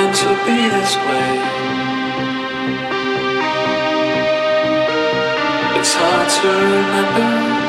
meant to be this way. It's hard to remember.